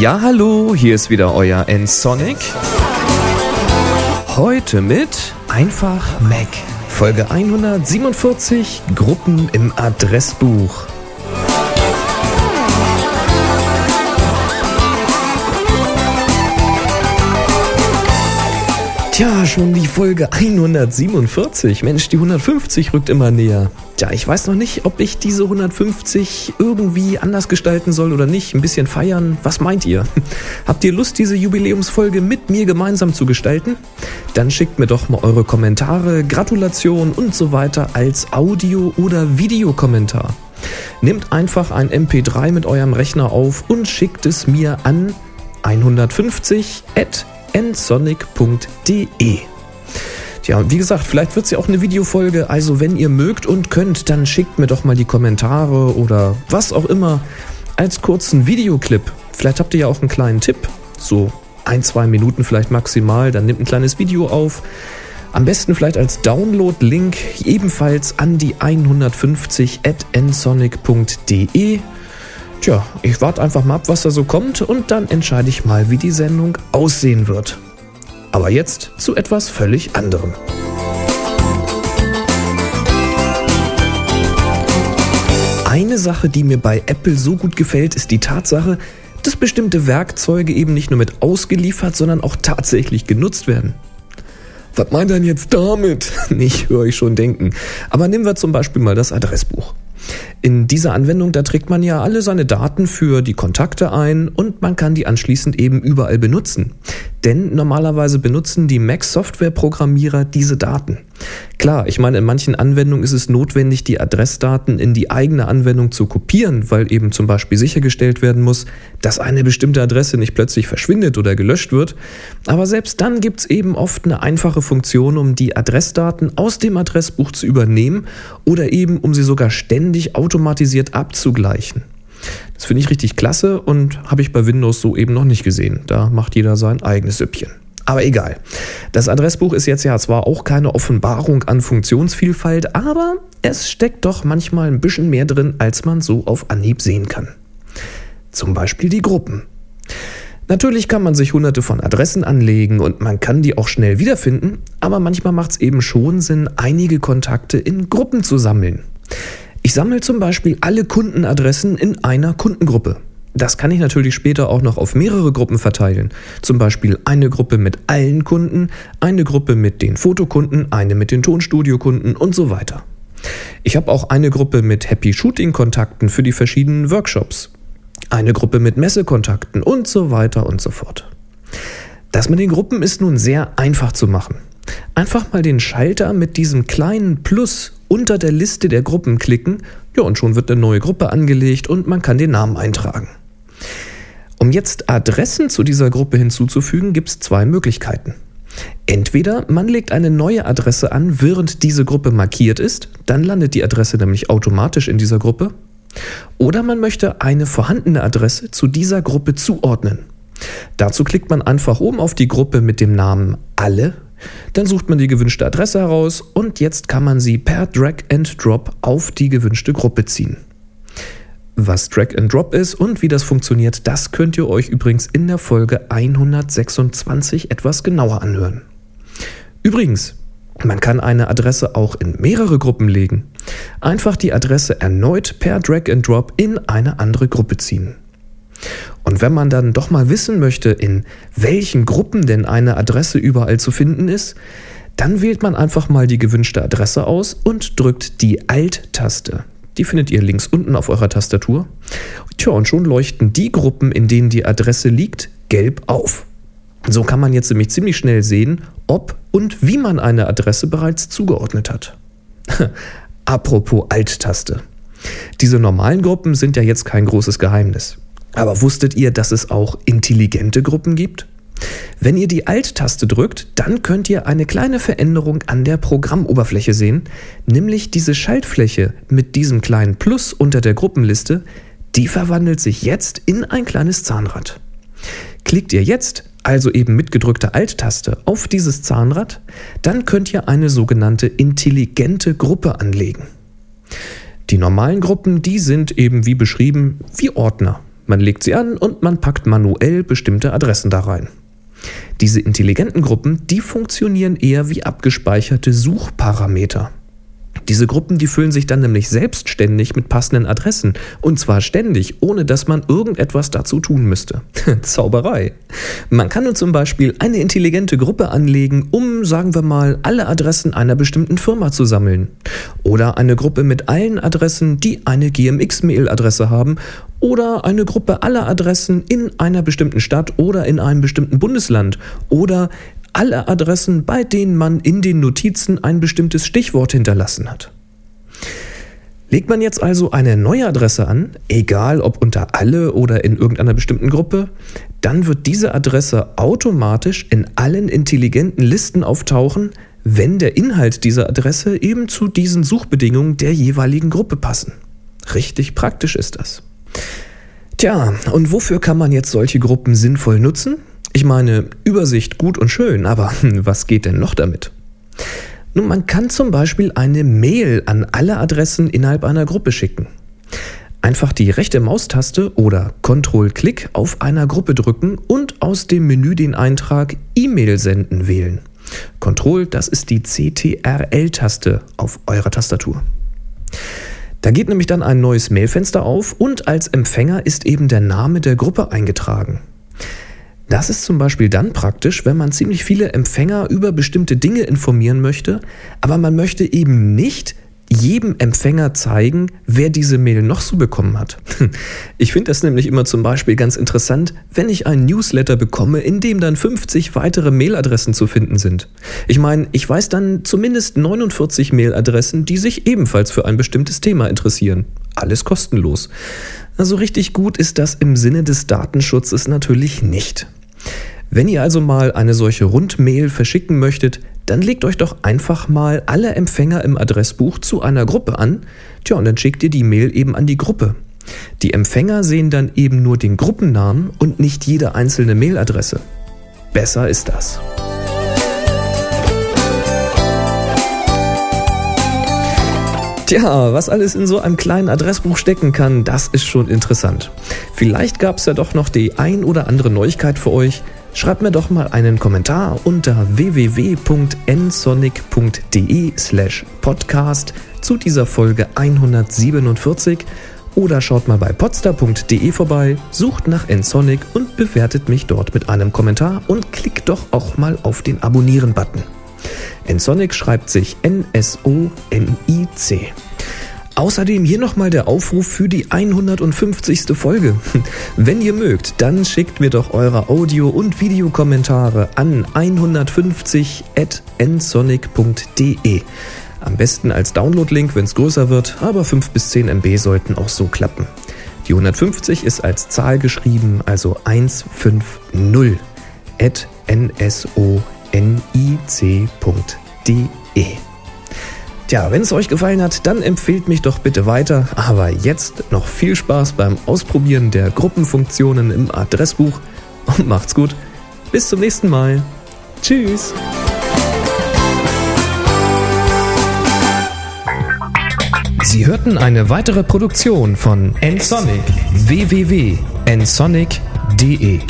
Ja, hallo, hier ist wieder euer N-Sonic. Heute mit Einfach Mac. Folge 147 Gruppen im Adressbuch. Tja, schon die Folge 147. Mensch, die 150 rückt immer näher. Tja, ich weiß noch nicht, ob ich diese 150 irgendwie anders gestalten soll oder nicht. Ein bisschen feiern. Was meint ihr? Habt ihr Lust, diese Jubiläumsfolge mit mir gemeinsam zu gestalten? Dann schickt mir doch mal eure Kommentare, Gratulation und so weiter als Audio- oder Videokommentar. Nehmt einfach ein MP3 mit eurem Rechner auf und schickt es mir an 150 at nsonic.de. Tja, wie gesagt, vielleicht wird es ja auch eine Videofolge. Also, wenn ihr mögt und könnt, dann schickt mir doch mal die Kommentare oder was auch immer als kurzen Videoclip. Vielleicht habt ihr ja auch einen kleinen Tipp. So ein, zwei Minuten vielleicht maximal. Dann nehmt ein kleines Video auf. Am besten vielleicht als Download-Link ebenfalls an die 150 at nsonic.de. Tja, ich warte einfach mal ab, was da so kommt und dann entscheide ich mal, wie die Sendung aussehen wird. Aber jetzt zu etwas völlig anderem. Eine Sache, die mir bei Apple so gut gefällt, ist die Tatsache, dass bestimmte Werkzeuge eben nicht nur mit ausgeliefert, sondern auch tatsächlich genutzt werden. Was meint er denn jetzt damit? Nicht, höre ich schon denken. Aber nehmen wir zum Beispiel mal das Adressbuch. In dieser Anwendung, da trägt man ja alle seine Daten für die Kontakte ein und man kann die anschließend eben überall benutzen. Denn normalerweise benutzen die Mac-Software-Programmierer diese Daten. Klar, ich meine, in manchen Anwendungen ist es notwendig, die Adressdaten in die eigene Anwendung zu kopieren, weil eben zum Beispiel sichergestellt werden muss, dass eine bestimmte Adresse nicht plötzlich verschwindet oder gelöscht wird. Aber selbst dann gibt es eben oft eine einfache Funktion, um die Adressdaten aus dem Adressbuch zu übernehmen oder eben um sie sogar ständig automatisiert abzugleichen. Das finde ich richtig klasse und habe ich bei Windows so eben noch nicht gesehen. Da macht jeder sein eigenes Süppchen. Aber egal. Das Adressbuch ist jetzt ja zwar auch keine Offenbarung an Funktionsvielfalt, aber es steckt doch manchmal ein bisschen mehr drin, als man so auf Anhieb sehen kann. Zum Beispiel die Gruppen. Natürlich kann man sich hunderte von Adressen anlegen und man kann die auch schnell wiederfinden, aber manchmal macht es eben schon Sinn, einige Kontakte in Gruppen zu sammeln. Ich sammle zum Beispiel alle Kundenadressen in einer Kundengruppe. Das kann ich natürlich später auch noch auf mehrere Gruppen verteilen. Zum Beispiel eine Gruppe mit allen Kunden, eine Gruppe mit den Fotokunden, eine mit den Tonstudiokunden und so weiter. Ich habe auch eine Gruppe mit Happy Shooting Kontakten für die verschiedenen Workshops, eine Gruppe mit Messekontakten und so weiter und so fort. Das mit den Gruppen ist nun sehr einfach zu machen. Einfach mal den Schalter mit diesem kleinen Plus unter der Liste der Gruppen klicken, ja und schon wird eine neue Gruppe angelegt und man kann den Namen eintragen. Um jetzt Adressen zu dieser Gruppe hinzuzufügen, gibt es zwei Möglichkeiten. Entweder man legt eine neue Adresse an, während diese Gruppe markiert ist, dann landet die Adresse nämlich automatisch in dieser Gruppe. Oder man möchte eine vorhandene Adresse zu dieser Gruppe zuordnen. Dazu klickt man einfach oben auf die Gruppe mit dem Namen Alle, dann sucht man die gewünschte Adresse heraus und jetzt kann man sie per Drag and Drop auf die gewünschte Gruppe ziehen. Was Drag and Drop ist und wie das funktioniert, das könnt ihr euch übrigens in der Folge 126 etwas genauer anhören. Übrigens, man kann eine Adresse auch in mehrere Gruppen legen. Einfach die Adresse erneut per Drag and Drop in eine andere Gruppe ziehen. Und wenn man dann doch mal wissen möchte, in welchen Gruppen denn eine Adresse überall zu finden ist, dann wählt man einfach mal die gewünschte Adresse aus und drückt die Alt-Taste. Die findet ihr links unten auf eurer Tastatur. Tja, und schon leuchten die Gruppen, in denen die Adresse liegt, gelb auf. So kann man jetzt nämlich ziemlich schnell sehen, ob und wie man eine Adresse bereits zugeordnet hat. Apropos Alt-Taste. Diese normalen Gruppen sind ja jetzt kein großes Geheimnis. Aber wusstet ihr, dass es auch intelligente Gruppen gibt? Wenn ihr die Alt-Taste drückt, dann könnt ihr eine kleine Veränderung an der Programmoberfläche sehen, nämlich diese Schaltfläche mit diesem kleinen Plus unter der Gruppenliste, die verwandelt sich jetzt in ein kleines Zahnrad. Klickt ihr jetzt, also eben mit gedrückter Alt-Taste, auf dieses Zahnrad, dann könnt ihr eine sogenannte intelligente Gruppe anlegen. Die normalen Gruppen, die sind eben wie beschrieben wie Ordner. Man legt sie an und man packt manuell bestimmte Adressen da rein. Diese intelligenten Gruppen, die funktionieren eher wie abgespeicherte Suchparameter. Diese Gruppen, die füllen sich dann nämlich selbstständig mit passenden Adressen. Und zwar ständig, ohne dass man irgendetwas dazu tun müsste. Zauberei. Man kann nun zum Beispiel eine intelligente Gruppe anlegen, um, sagen wir mal, alle Adressen einer bestimmten Firma zu sammeln. Oder eine Gruppe mit allen Adressen, die eine GMX-Mail-Adresse haben. Oder eine Gruppe aller Adressen in einer bestimmten Stadt oder in einem bestimmten Bundesland. Oder alle Adressen, bei denen man in den Notizen ein bestimmtes Stichwort hinterlassen hat. Legt man jetzt also eine neue Adresse an, egal ob unter alle oder in irgendeiner bestimmten Gruppe, dann wird diese Adresse automatisch in allen intelligenten Listen auftauchen, wenn der Inhalt dieser Adresse eben zu diesen Suchbedingungen der jeweiligen Gruppe passen. Richtig praktisch ist das. Tja, und wofür kann man jetzt solche Gruppen sinnvoll nutzen? Ich meine, Übersicht gut und schön, aber was geht denn noch damit? Nun, man kann zum Beispiel eine Mail an alle Adressen innerhalb einer Gruppe schicken. Einfach die rechte Maustaste oder Ctrl-Klick auf einer Gruppe drücken und aus dem Menü den Eintrag E-Mail senden wählen. Ctrl, das ist die CTRL-Taste auf eurer Tastatur. Da geht nämlich dann ein neues Mailfenster auf und als Empfänger ist eben der Name der Gruppe eingetragen. Das ist zum Beispiel dann praktisch, wenn man ziemlich viele Empfänger über bestimmte Dinge informieren möchte, aber man möchte eben nicht jedem Empfänger zeigen, wer diese Mail noch so bekommen hat. Ich finde das nämlich immer zum Beispiel ganz interessant, wenn ich ein Newsletter bekomme, in dem dann 50 weitere Mailadressen zu finden sind. Ich meine, ich weiß dann zumindest 49 Mailadressen, die sich ebenfalls für ein bestimmtes Thema interessieren. Alles kostenlos. Also richtig gut ist das im Sinne des Datenschutzes natürlich nicht. Wenn ihr also mal eine solche Rundmail verschicken möchtet, dann legt euch doch einfach mal alle Empfänger im Adressbuch zu einer Gruppe an. Tja, und dann schickt ihr die Mail eben an die Gruppe. Die Empfänger sehen dann eben nur den Gruppennamen und nicht jede einzelne Mailadresse. Besser ist das. Tja, was alles in so einem kleinen Adressbuch stecken kann, das ist schon interessant. Vielleicht gab es ja doch noch die ein oder andere Neuigkeit für euch. Schreibt mir doch mal einen Kommentar unter www.nsonic.de slash podcast zu dieser Folge 147 oder schaut mal bei podstar.de vorbei, sucht nach nsonic und bewertet mich dort mit einem Kommentar und klickt doch auch mal auf den Abonnieren-Button. Nsonic schreibt sich N-S-O-N-I-C. Außerdem hier nochmal der Aufruf für die 150. Folge. Wenn ihr mögt, dann schickt mir doch eure Audio- und Videokommentare an 150.nsonic.de. Am besten als Download-Link, wenn es größer wird, aber 5 bis 10 MB sollten auch so klappen. Die 150 ist als Zahl geschrieben, also 150 at nsonic.de. Tja, wenn es euch gefallen hat, dann empfehlt mich doch bitte weiter. Aber jetzt noch viel Spaß beim Ausprobieren der Gruppenfunktionen im Adressbuch und macht's gut. Bis zum nächsten Mal. Tschüss. Sie hörten eine weitere Produktion von nsonic www.nsonic.de